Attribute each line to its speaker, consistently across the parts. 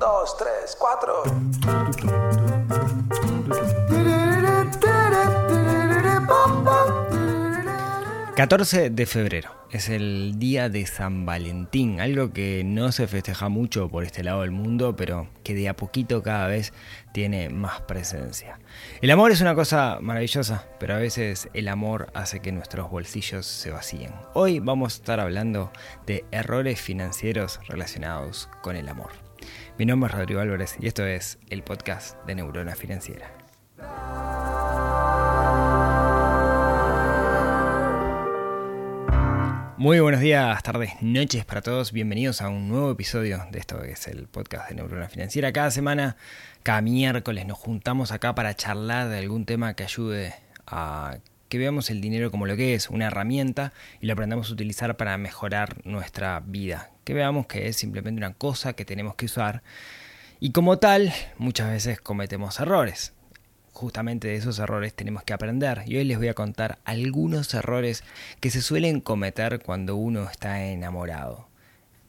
Speaker 1: dos, tres, cuatro.
Speaker 2: 14 de febrero es el día de San Valentín, algo que no se festeja mucho por este lado del mundo, pero que de a poquito cada vez tiene más presencia. El amor es una cosa maravillosa, pero a veces el amor hace que nuestros bolsillos se vacíen. Hoy vamos a estar hablando de errores financieros relacionados con el amor. Mi nombre es Rodrigo Álvarez y esto es el podcast de Neurona Financiera. Muy buenos días, tardes, noches para todos. Bienvenidos a un nuevo episodio de esto que es el podcast de Neurona Financiera. Cada semana, cada miércoles nos juntamos acá para charlar de algún tema que ayude a que veamos el dinero como lo que es, una herramienta, y lo aprendamos a utilizar para mejorar nuestra vida. Que veamos que es simplemente una cosa que tenemos que usar. Y como tal, muchas veces cometemos errores justamente de esos errores tenemos que aprender y hoy les voy a contar algunos errores que se suelen cometer cuando uno está enamorado.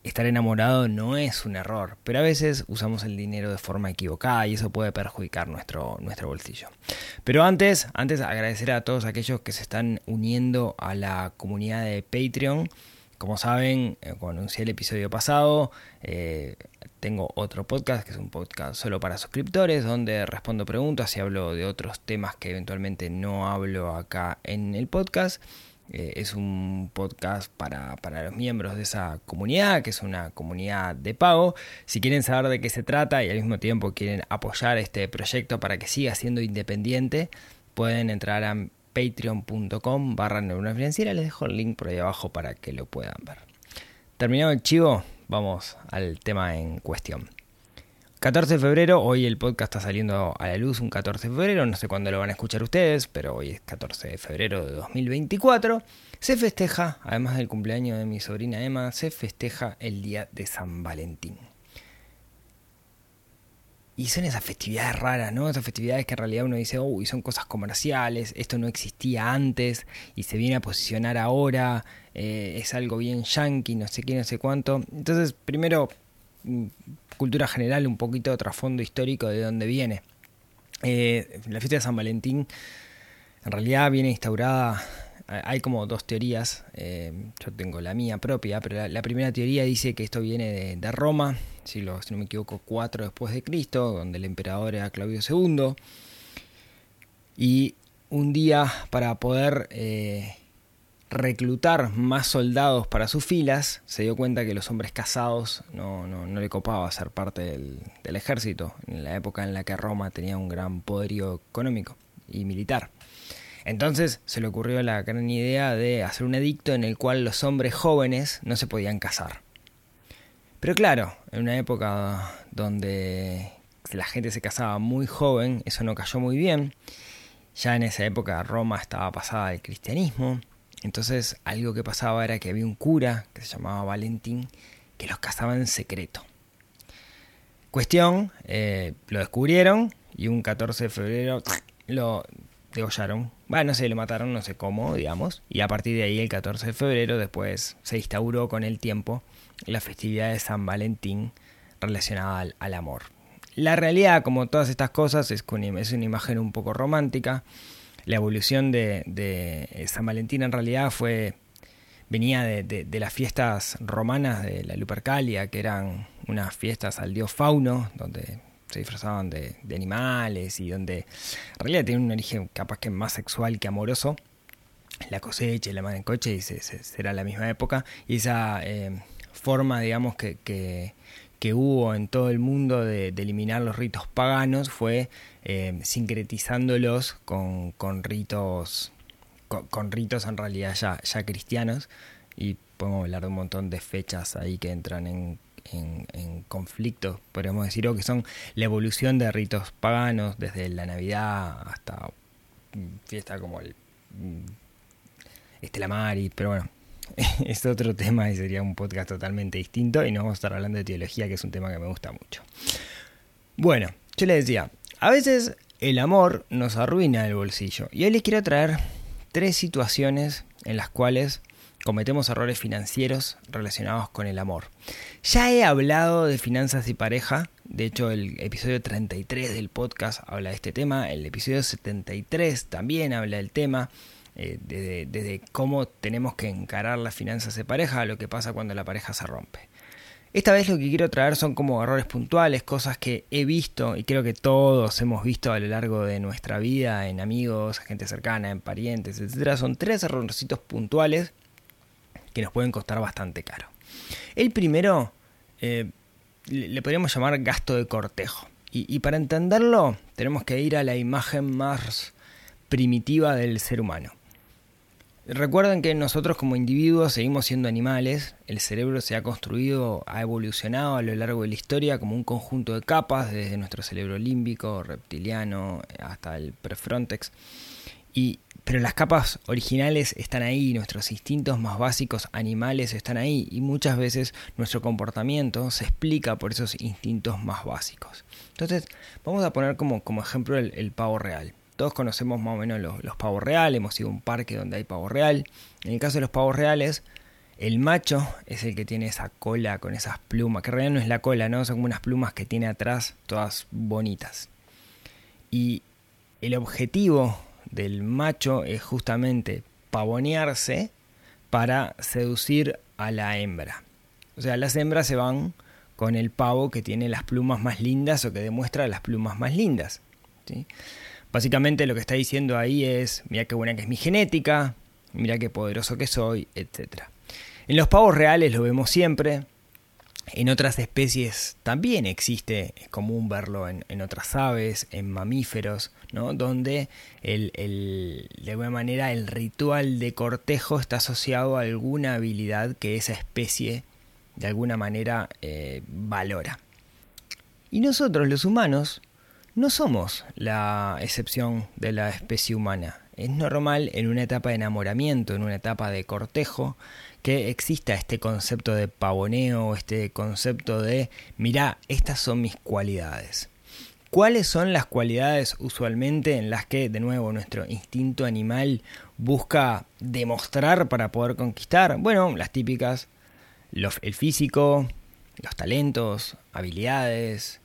Speaker 2: Estar enamorado no es un error, pero a veces usamos el dinero de forma equivocada y eso puede perjudicar nuestro, nuestro bolsillo. Pero antes, antes agradecer a todos aquellos que se están uniendo a la comunidad de Patreon. Como saben, eh, como anuncié el episodio pasado, eh, tengo otro podcast que es un podcast solo para suscriptores donde respondo preguntas y hablo de otros temas que eventualmente no hablo acá en el podcast. Eh, es un podcast para, para, los miembros de esa comunidad, que es una comunidad de pago. Si quieren saber de qué se trata y al mismo tiempo quieren apoyar este proyecto para que siga siendo independiente, pueden entrar a patreon.com barra neurona financiera. Les dejo el link por ahí abajo para que lo puedan ver. Terminado el chivo, vamos al tema en cuestión. 14 de febrero, hoy el podcast está saliendo a la luz un 14 de febrero, no sé cuándo lo van a escuchar ustedes, pero hoy es 14 de febrero de 2024. Se festeja, además del cumpleaños de mi sobrina Emma, se festeja el día de San Valentín. Y son esas festividades raras, ¿no? Esas festividades que en realidad uno dice, uy, son cosas comerciales, esto no existía antes y se viene a posicionar ahora, eh, es algo bien yankee, no sé qué, no sé cuánto. Entonces, primero, cultura general, un poquito de trasfondo histórico de dónde viene. Eh, la fiesta de San Valentín en realidad viene instaurada hay como dos teorías, eh, yo tengo la mía propia, pero la, primera teoría dice que esto viene de, Roma, si no me equivoco, 4 después de Cristo, donde el emperador era Claudio II, y un día para poder eh, reclutar más soldados para sus filas, se dio cuenta que los hombres casados no, no, le copaba ser parte del, del ejército, en la época en la que Roma tenía un gran poderío económico y militar. Entonces se le ocurrió la gran idea de hacer un edicto en el cual los hombres jóvenes no se podían casar. Pero claro, en una época donde la gente se casaba muy joven, eso no cayó muy bien. Ya en esa época Roma estaba pasada al cristianismo. Entonces algo que pasaba era que había un cura que se llamaba Valentín que los casaba en secreto. Cuestión, eh, lo descubrieron y un 14 de febrero lo degollaron. Bueno, no sé, lo mataron, no sé cómo, digamos. Y a partir de ahí, el 14 de febrero, después se instauró con el tiempo la festividad de San Valentín relacionada al, amor. La realidad, como todas estas cosas, es, es una imagen un poco romántica. La evolución de, San Valentín en realidad fue venía de, las fiestas romanas de la Lupercalia, que eran unas fiestas al dios Fauno, donde se disfrazaban de, animales y donde en realidad tienen un origen capaz que más sexual que amoroso. La cosecha y la madre en coche y será la misma época. Y esa eh, forma, digamos, que, que, hubo en todo el mundo de, eliminar los ritos paganos fue eh, sincretizándolos con, con ritos con, ritos en realidad ya, ya cristianos. Y podemos hablar de un montón de fechas ahí que entran en en, conflicto, podríamos decir, o que son la evolución de ritos paganos, desde la Navidad hasta fiesta como el mm, Estela Mari, pero bueno, es otro tema y sería un podcast totalmente distinto y no vamos a estar hablando de teología, que es un tema que me gusta mucho. Bueno, yo les decía, a veces el amor nos arruina el bolsillo y hoy les quiero traer tres situaciones en las cuales cometemos errores financieros relacionados con el amor. Ya he hablado de finanzas y pareja, de hecho el episodio 33 del podcast habla de este tema, el episodio 73 también habla del tema, eh, desde, cómo tenemos que encarar las finanzas de pareja a lo que pasa cuando la pareja se rompe. Esta vez lo que quiero traer son como errores puntuales, cosas que he visto y creo que todos hemos visto a lo largo de nuestra vida, en amigos, gente cercana, en parientes, etc. Son tres errorcitos puntuales que nos pueden costar bastante caro. El primero eh, le podríamos llamar gasto de cortejo. Y, para entenderlo tenemos que ir a la imagen más primitiva del ser humano. Recuerden que nosotros como individuos seguimos siendo animales, el cerebro se ha construido, ha evolucionado a lo largo de la historia como un conjunto de capas, desde nuestro cerebro límbico, reptiliano, hasta el prefrontex. Y pero las capas originales están ahí, nuestros instintos más básicos animales están ahí y muchas veces nuestro comportamiento se explica por esos instintos más básicos. Entonces, vamos a poner como, como ejemplo el, pavo real. Todos conocemos más o menos los, pavos reales, hemos ido a un parque donde hay pavo real. En el caso de los pavos reales, el macho es el que tiene esa cola con esas plumas, que en realidad no es la cola, ¿no? Son unas plumas que tiene atrás, todas bonitas. Y el objetivo del macho es justamente pavonearse para seducir a la hembra. O sea, las hembras se van con el pavo que tiene las plumas más lindas o que demuestra las plumas más lindas. Básicamente lo que está diciendo ahí es, mira qué buena que es mi genética, mira qué poderoso que soy, etc. En los pavos reales lo vemos siempre, en otras especies también existe, es común verlo en, otras aves, en mamíferos, ¿no? donde el, de alguna manera el ritual de cortejo está asociado a alguna habilidad que esa especie de alguna manera eh, valora. Y nosotros los humanos no somos la excepción de la especie humana. Es normal en una etapa de enamoramiento, en una etapa de cortejo, que exista este concepto de pavoneo, este concepto de, mira, estas son mis cualidades. ¿Cuáles son las cualidades usualmente en las que, de nuevo, nuestro instinto animal busca demostrar para poder conquistar? Bueno, las típicas, el físico, los talentos, habilidades,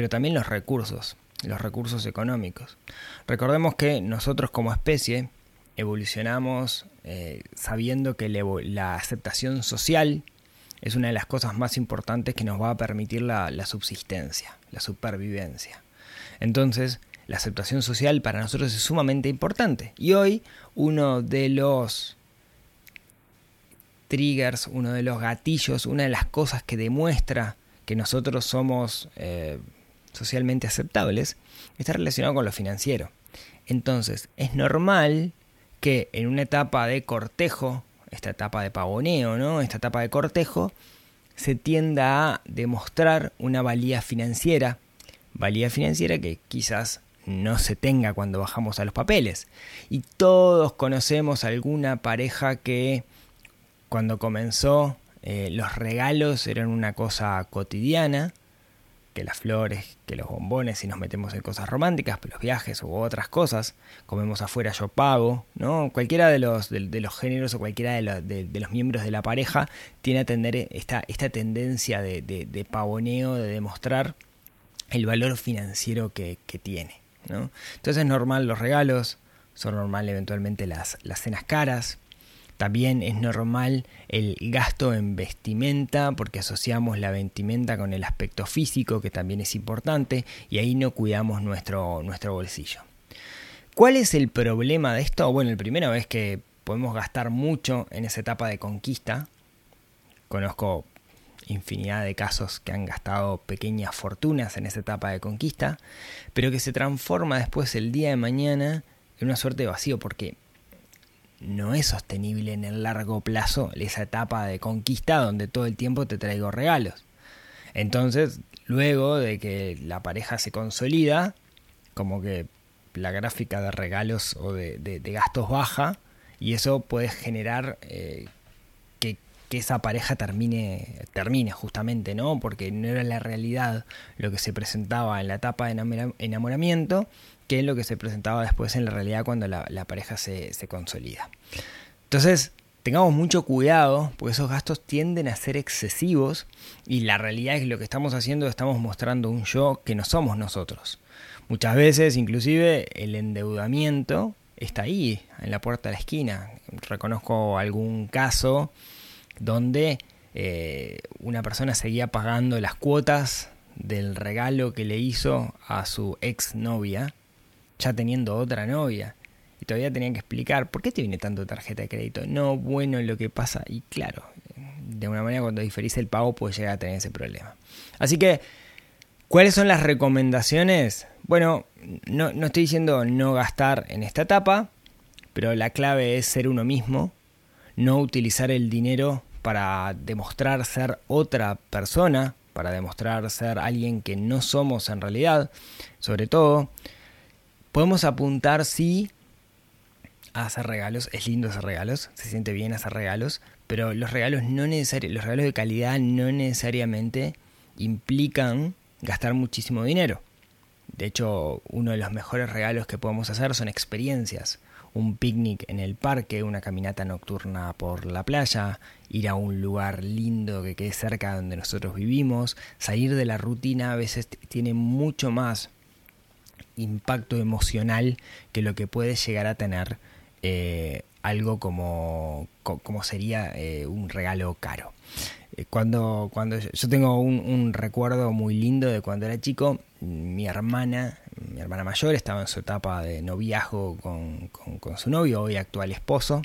Speaker 2: pero también los recursos, los recursos económicos. Recordemos que nosotros como especie evolucionamos eh, sabiendo que la aceptación social es una de las cosas más importantes que nos va a permitir la, subsistencia, la supervivencia. Entonces, la aceptación social para nosotros es sumamente importante. Y hoy uno de los triggers, uno de los gatillos, una de las cosas que demuestra que nosotros somos eh, socialmente aceptables, está relacionado con lo financiero. Entonces, es normal que en una etapa de cortejo, esta etapa de pavoneo, ¿no? Esta etapa de cortejo, se tienda a demostrar una valía financiera, valía financiera que quizás no se tenga cuando bajamos a los papeles. Y todos conocemos alguna pareja que cuando comenzó eh, los regalos eran una cosa cotidiana que las flores, que los bombones, si nos metemos en cosas románticas, los viajes u otras cosas, comemos afuera yo pago, ¿no? Cualquiera de los, de, los géneros o cualquiera de, los miembros de la pareja tiene a tener esta, esta tendencia de, pavoneo, de demostrar el valor financiero que, tiene, ¿no? Entonces es normal los regalos, son normal eventualmente las, las cenas caras, también es normal el gasto en vestimenta porque asociamos la vestimenta con el aspecto físico que también es importante y ahí no cuidamos nuestro, nuestro bolsillo. ¿Cuál es el problema de esto? Bueno, el primero es que podemos gastar mucho en esa etapa de conquista. Conozco infinidad de casos que han gastado pequeñas fortunas en esa etapa de conquista, pero que se transforma después el día de mañana en una suerte de vacío porque no es sostenible en el largo plazo esa etapa de conquista donde todo el tiempo te traigo regalos. Entonces, luego de que la pareja se consolida, como que la gráfica de regalos o de, gastos baja y eso puede generar eh, que, esa pareja termine, termine justamente, ¿no? Porque no era la realidad lo que se presentaba en la etapa de enamoramiento que es lo que se presentaba después en la realidad cuando la, pareja se, consolida. Entonces, tengamos mucho cuidado porque esos gastos tienden a ser excesivos y la realidad es que lo que estamos haciendo estamos mostrando un yo que no somos nosotros. Muchas veces inclusive el endeudamiento está ahí, en la puerta de la esquina. Reconozco algún caso donde eh, una persona seguía pagando las cuotas del regalo que le hizo a su ex novia, ya teniendo otra novia. Y todavía tenían que explicar, ¿por qué te viene tanto tarjeta de crédito? No, bueno, lo que pasa, y claro, de una manera cuando diferís el pago puede llegar a tener ese problema. Así que, ¿cuáles son las recomendaciones? Bueno, no, no estoy diciendo no gastar en esta etapa, pero la clave es ser uno mismo, no utilizar el dinero para demostrar ser otra persona, para demostrar ser alguien que no somos en realidad, sobre todo, podemos apuntar sí a hacer regalos, es lindo hacer regalos, se siente bien hacer regalos, pero los regalos no necesariamente, los regalos de calidad no necesariamente implican gastar muchísimo dinero. De hecho, uno de los mejores regalos que podemos hacer son experiencias. Un picnic en el parque, una caminata nocturna por la playa, ir a un lugar lindo que quede cerca de donde nosotros vivimos, salir de la rutina a veces tiene mucho más impacto emocional que lo que puede llegar a tener eh, algo como, como sería eh, un regalo caro. Eh, cuando, cuando yo tengo un, recuerdo muy lindo de cuando era chico, mi hermana, mi hermana mayor, estaba en su etapa de noviazgo con, con, su novio, hoy actual esposo,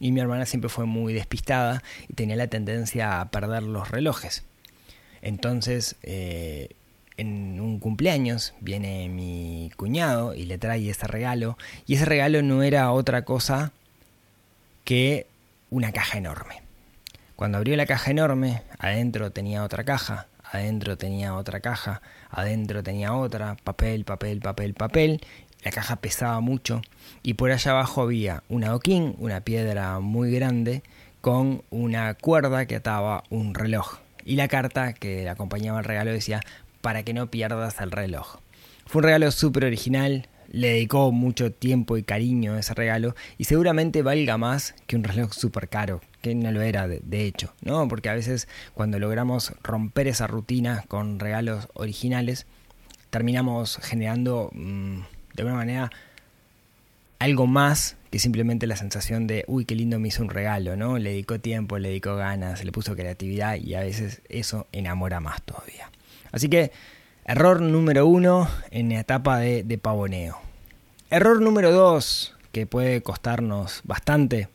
Speaker 2: y mi hermana siempre fue muy despistada y tenía la tendencia a perder los relojes. Entonces, en un cumpleaños viene mi cuñado y le trae ese regalo. Y ese regalo no era otra cosa que una caja enorme. Cuando abrió la caja enorme, adentro tenía otra caja, adentro tenía otra caja, adentro tenía otra, papel, papel, papel, papel. La caja pesaba mucho y por allá abajo había un adoquín, una piedra muy grande, con una cuerda que ataba un reloj. Y la carta que acompañaba el regalo decía, para que no pierdas el reloj. Fue un regalo súper original, le dedicó mucho tiempo y cariño a ese regalo y seguramente valga más que un reloj súper caro, no lo era de, hecho, ¿no? Porque a veces cuando logramos romper esa rutina con regalos originales, terminamos generando mm, de alguna manera algo más que simplemente la sensación de, uy, qué lindo me hizo un regalo, ¿no? Le dedicó tiempo, le dedicó ganas, le puso creatividad y a veces eso enamora más todavía. Así que error número uno en la etapa de, pavoneo. Error número dos, que puede costarnos bastante.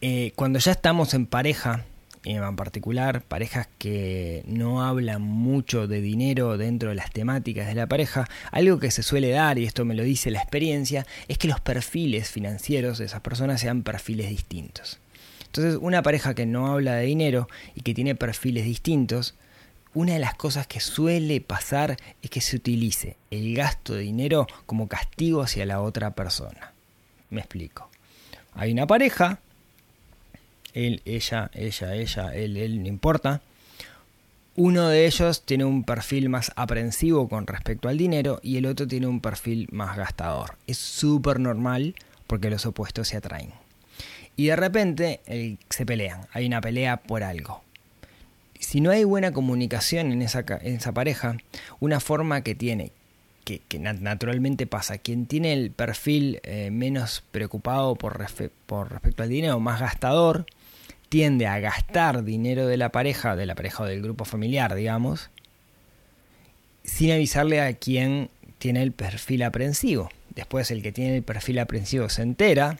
Speaker 2: Eh, cuando ya estamos en pareja, en particular parejas que no hablan mucho de dinero dentro de las temáticas de la pareja, algo que se suele dar, y esto me lo dice la experiencia, es que los perfiles financieros de esas personas sean perfiles distintos. Entonces, una pareja que no habla de dinero y que tiene perfiles distintos, una de las cosas que suele pasar es que se utilice el gasto de dinero como castigo hacia la otra persona. Me explico. Hay una pareja, él, ella, ella, ella, él, él, no importa. Uno de ellos tiene un perfil más aprensivo con respecto al dinero y el otro tiene un perfil más gastador. Es súper normal porque los opuestos se atraen. Y de repente se pelean, hay una pelea por algo si no hay buena comunicación en esa, esa pareja, una forma que tiene, que, naturalmente pasa, quien tiene el perfil eh, menos preocupado por, por respecto al dinero, más gastador, tiende a gastar dinero de la pareja, de la pareja o del grupo familiar, digamos, sin avisarle a quien tiene el perfil aprensivo. Después el que tiene el perfil aprensivo se entera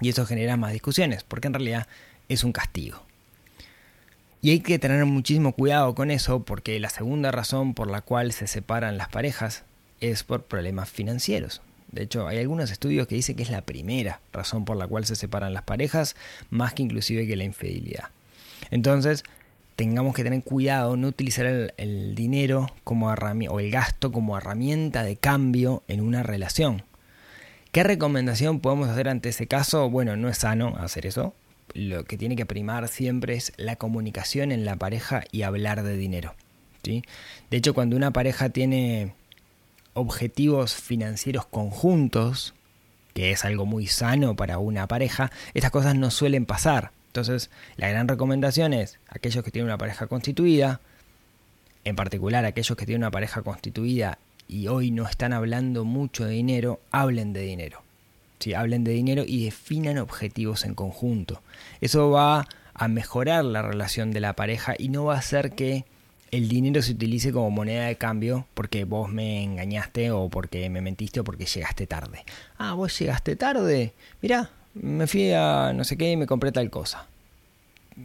Speaker 2: y eso genera más discusiones, porque en realidad es un castigo. Y hay que tener muchísimo cuidado con eso porque la segunda razón por la cual se separan las parejas es por problemas financieros. De hecho, hay algunos estudios que dicen que es la primera razón por la cual se separan las parejas, más que inclusive que la infidelidad. Entonces, tengamos que tener cuidado, no utilizar el, dinero como o el gasto como herramienta de cambio en una relación. ¿Qué recomendación podemos hacer ante ese caso? Bueno, no es sano hacer eso, lo que tiene que primar siempre es la comunicación en la pareja y hablar de dinero. ¿sí? De hecho, cuando una pareja tiene objetivos financieros conjuntos, que es algo muy sano para una pareja, estas cosas no suelen pasar. Entonces, la gran recomendación es aquellos que tienen una pareja constituida, en particular aquellos que tienen una pareja constituida y hoy no están hablando mucho de dinero, hablen de dinero. ¿sí? Hablen de dinero y definan objetivos en conjunto. Eso va a mejorar la relación de la pareja y no va a hacer que el dinero se utilice como moneda de cambio porque vos me engañaste o porque me mentiste o porque llegaste tarde. Ah, vos llegaste tarde. Mirá, me fui a no sé qué y me compré tal cosa.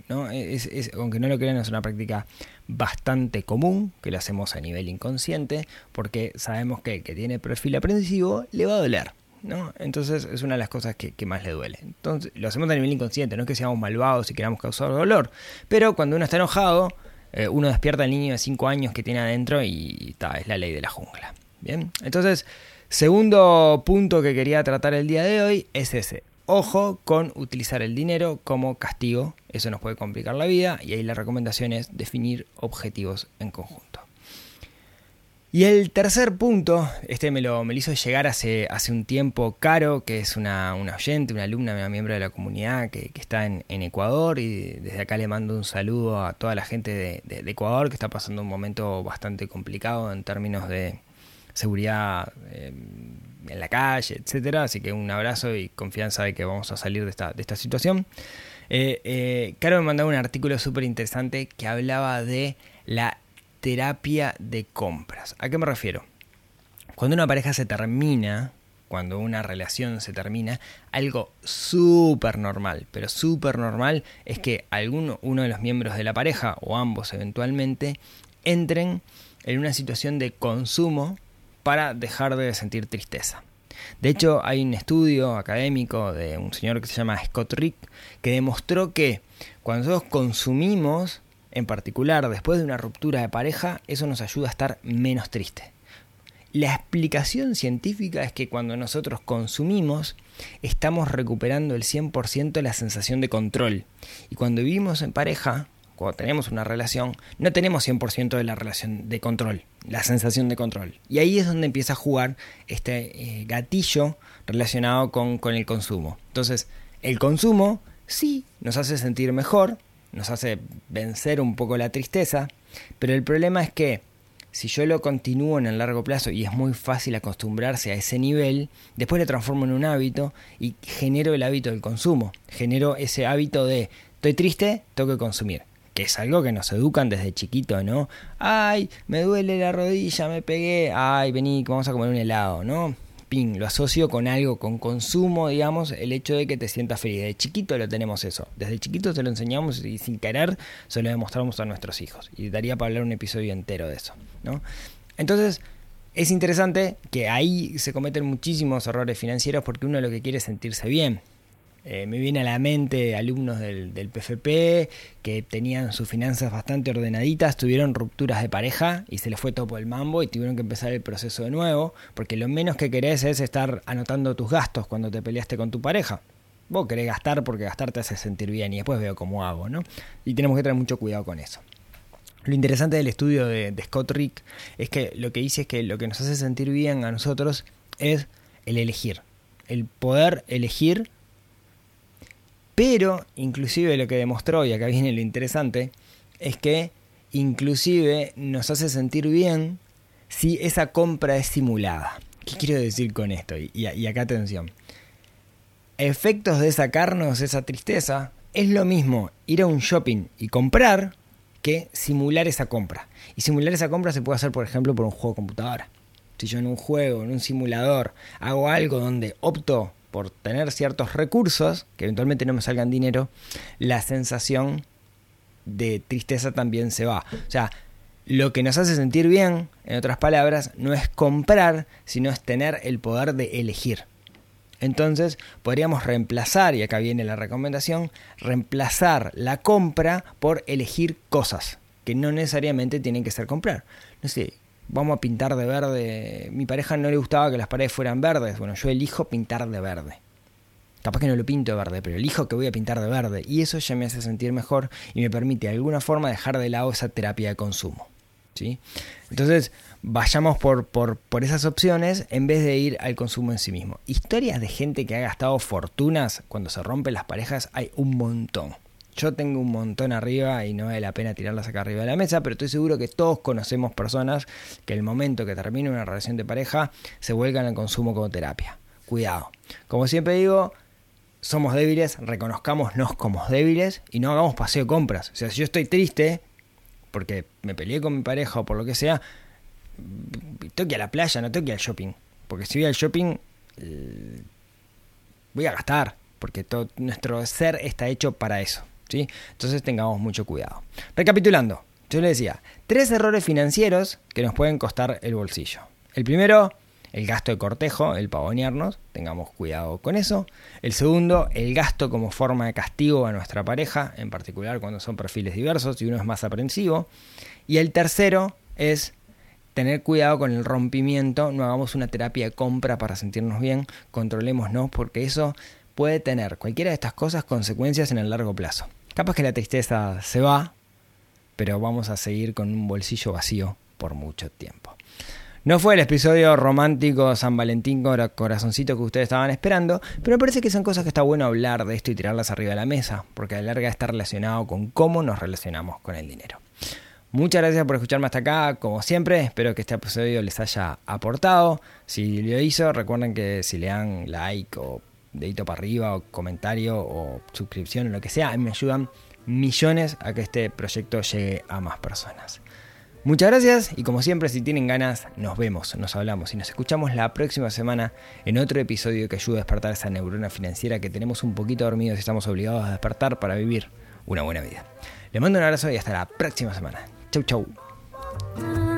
Speaker 2: ¿no? Es, aunque no lo crean, es una práctica bastante común, que lo hacemos a nivel inconsciente, porque sabemos que el que tiene perfil aprensivo le va a doler. ¿no? Entonces es una de las cosas que, más le duele. Entonces lo hacemos a nivel inconsciente, no es que seamos malvados y queramos causar dolor, pero cuando uno está enojado, eh, uno despierta al niño de 5 años que tiene adentro y ta, es la ley de la jungla. Bien, entonces, segundo punto que quería tratar el día de hoy es ese. Ojo con utilizar el dinero como castigo, eso nos puede complicar la vida y ahí la recomendación es definir objetivos en conjunto. Y el tercer punto, este me lo, me hizo llegar hace, hace un tiempo Caro, que es una, oyente, una alumna, una miembro de la comunidad que, está en, Ecuador y desde acá le mando un saludo a toda la gente de, Ecuador que está pasando un momento bastante complicado en términos de seguridad eh, en la calle, etcétera. Así que un abrazo y confianza de que vamos a salir de esta, de esta situación. Eh, eh, Caro me mandaba un artículo súper interesante que hablaba de la terapia de compras. ¿A qué me refiero? Cuando una pareja se termina, cuando una relación se termina, algo súper normal, pero súper normal es que alguno, uno de los miembros de la pareja, o ambos eventualmente, entren en una situación de consumo para dejar de sentir tristeza. De hecho, hay un estudio académico de un señor que se llama Scott Rick que demostró que cuando nosotros consumimos en particular después de una ruptura de pareja, eso nos ayuda a estar menos triste. La explicación científica es que cuando nosotros consumimos, estamos recuperando el 100% la sensación de control. Y cuando vivimos en pareja, cuando tenemos una relación, no tenemos 100% de la relación de control, la sensación de control. Y ahí es donde empieza a jugar este eh, gatillo relacionado con, con el consumo. Entonces, el consumo sí nos hace sentir mejor, nos hace vencer un poco la tristeza, pero el problema es que si yo lo continúo en el largo plazo y es muy fácil acostumbrarse a ese nivel, después lo transformo en un hábito y genero el hábito del consumo, genero ese hábito de estoy triste, tengo que consumir que es algo que nos educan desde chiquito, ¿no? Ay, me duele la rodilla, me pegué, ay, vení, vamos a comer un helado, ¿no? Lo asocio con algo, con consumo, digamos, el hecho de que te sientas feliz. De chiquito lo tenemos eso. Desde chiquito se lo enseñamos y sin querer se lo demostramos a nuestros hijos. Y daría para hablar un episodio entero de eso, ¿no? Entonces, es interesante que ahí se cometen muchísimos errores financieros porque uno lo que quiere es sentirse bien. Eh, me viene a la mente alumnos del, PFP que tenían sus finanzas bastante ordenaditas, tuvieron rupturas de pareja y se les fue todo el mambo y tuvieron que empezar el proceso de nuevo, porque lo menos que querés es estar anotando tus gastos cuando te peleaste con tu pareja. Vos querés gastar porque gastar te hace sentir bien y después veo cómo hago, ¿no? Y tenemos que tener mucho cuidado con eso. Lo interesante del estudio de, de Scott Rick es que lo que dice es que lo que nos hace sentir bien a nosotros es el elegir, el poder elegir pero inclusive lo que demostró, y acá viene lo interesante, es que inclusive nos hace sentir bien si esa compra es simulada. ¿Qué quiero decir con esto? Y, y, acá atención. Efectos de sacarnos esa tristeza es lo mismo ir a un shopping y comprar que simular esa compra. Y simular esa compra se puede hacer, por ejemplo, por un juego de computadora. Si yo en un juego, en un simulador, hago algo donde opto por tener ciertos recursos, que eventualmente no me salgan dinero, la sensación de tristeza también se va. O sea, lo que nos hace sentir bien, en otras palabras, no es comprar, sino es tener el poder de elegir. Entonces podríamos reemplazar, y acá viene la recomendación, reemplazar la compra por elegir cosas que no necesariamente tienen que ser comprar. No sé, vamos a pintar de verde. Mi pareja no le gustaba que las paredes fueran verdes. Bueno, yo elijo pintar de verde. Capaz que no lo pinto de verde, pero elijo que voy a pintar de verde. Y eso ya me hace sentir mejor y me permite de alguna forma dejar de lado esa terapia de consumo. ¿sí? Entonces, vayamos por, por, por, esas opciones en vez de ir al consumo en sí mismo. Historias de gente que ha gastado fortunas cuando se rompen las parejas hay un montón. Yo tengo un montón arriba y no vale la pena tirarlas acá arriba de la mesa, pero estoy seguro que todos conocemos personas que el momento que termina una relación de pareja se vuelcan al consumo como terapia. Cuidado. Como siempre digo, somos débiles, reconozcámonos como débiles y no hagamos paseo de compras. O sea, si yo estoy triste porque me peleé con mi pareja o por lo que sea, tengo a la playa, no tengo al shopping. Porque si voy al shopping, eh, voy a gastar, porque todo nuestro ser está hecho para eso. Entonces tengamos mucho cuidado. Recapitulando, yo le decía, tres errores financieros que nos pueden costar el bolsillo. El primero, el gasto de cortejo, el pavonearnos, tengamos cuidado con eso. El segundo, el gasto como forma de castigo a nuestra pareja, en particular cuando son perfiles diversos y uno es más aprensivo. Y el tercero es tener cuidado con el rompimiento, no hagamos una terapia de compra para sentirnos bien, controlémonos porque eso puede tener cualquiera de estas cosas consecuencias en el largo plazo. Capaz que la tristeza se va, pero vamos a seguir con un bolsillo vacío por mucho tiempo. No fue el episodio romántico San Valentín corazoncito que ustedes estaban esperando, pero me parece que son cosas que está bueno hablar de esto y tirarlas arriba de la mesa, porque a la larga está relacionado con cómo nos relacionamos con el dinero. Muchas gracias por escucharme hasta acá, como siempre, espero que este episodio les haya aportado. Si lo hizo, recuerden que si le dan like o dedito para arriba o comentario o suscripción o lo que sea, me ayudan millones a que este proyecto llegue a más personas. Muchas gracias y como siempre si tienen ganas nos vemos, nos hablamos y nos escuchamos la próxima semana en otro episodio que ayude a despertar esa neurona financiera que tenemos un poquito dormidos y estamos obligados a despertar para vivir una buena vida. Les mando un abrazo y hasta la próxima semana. Chau chau.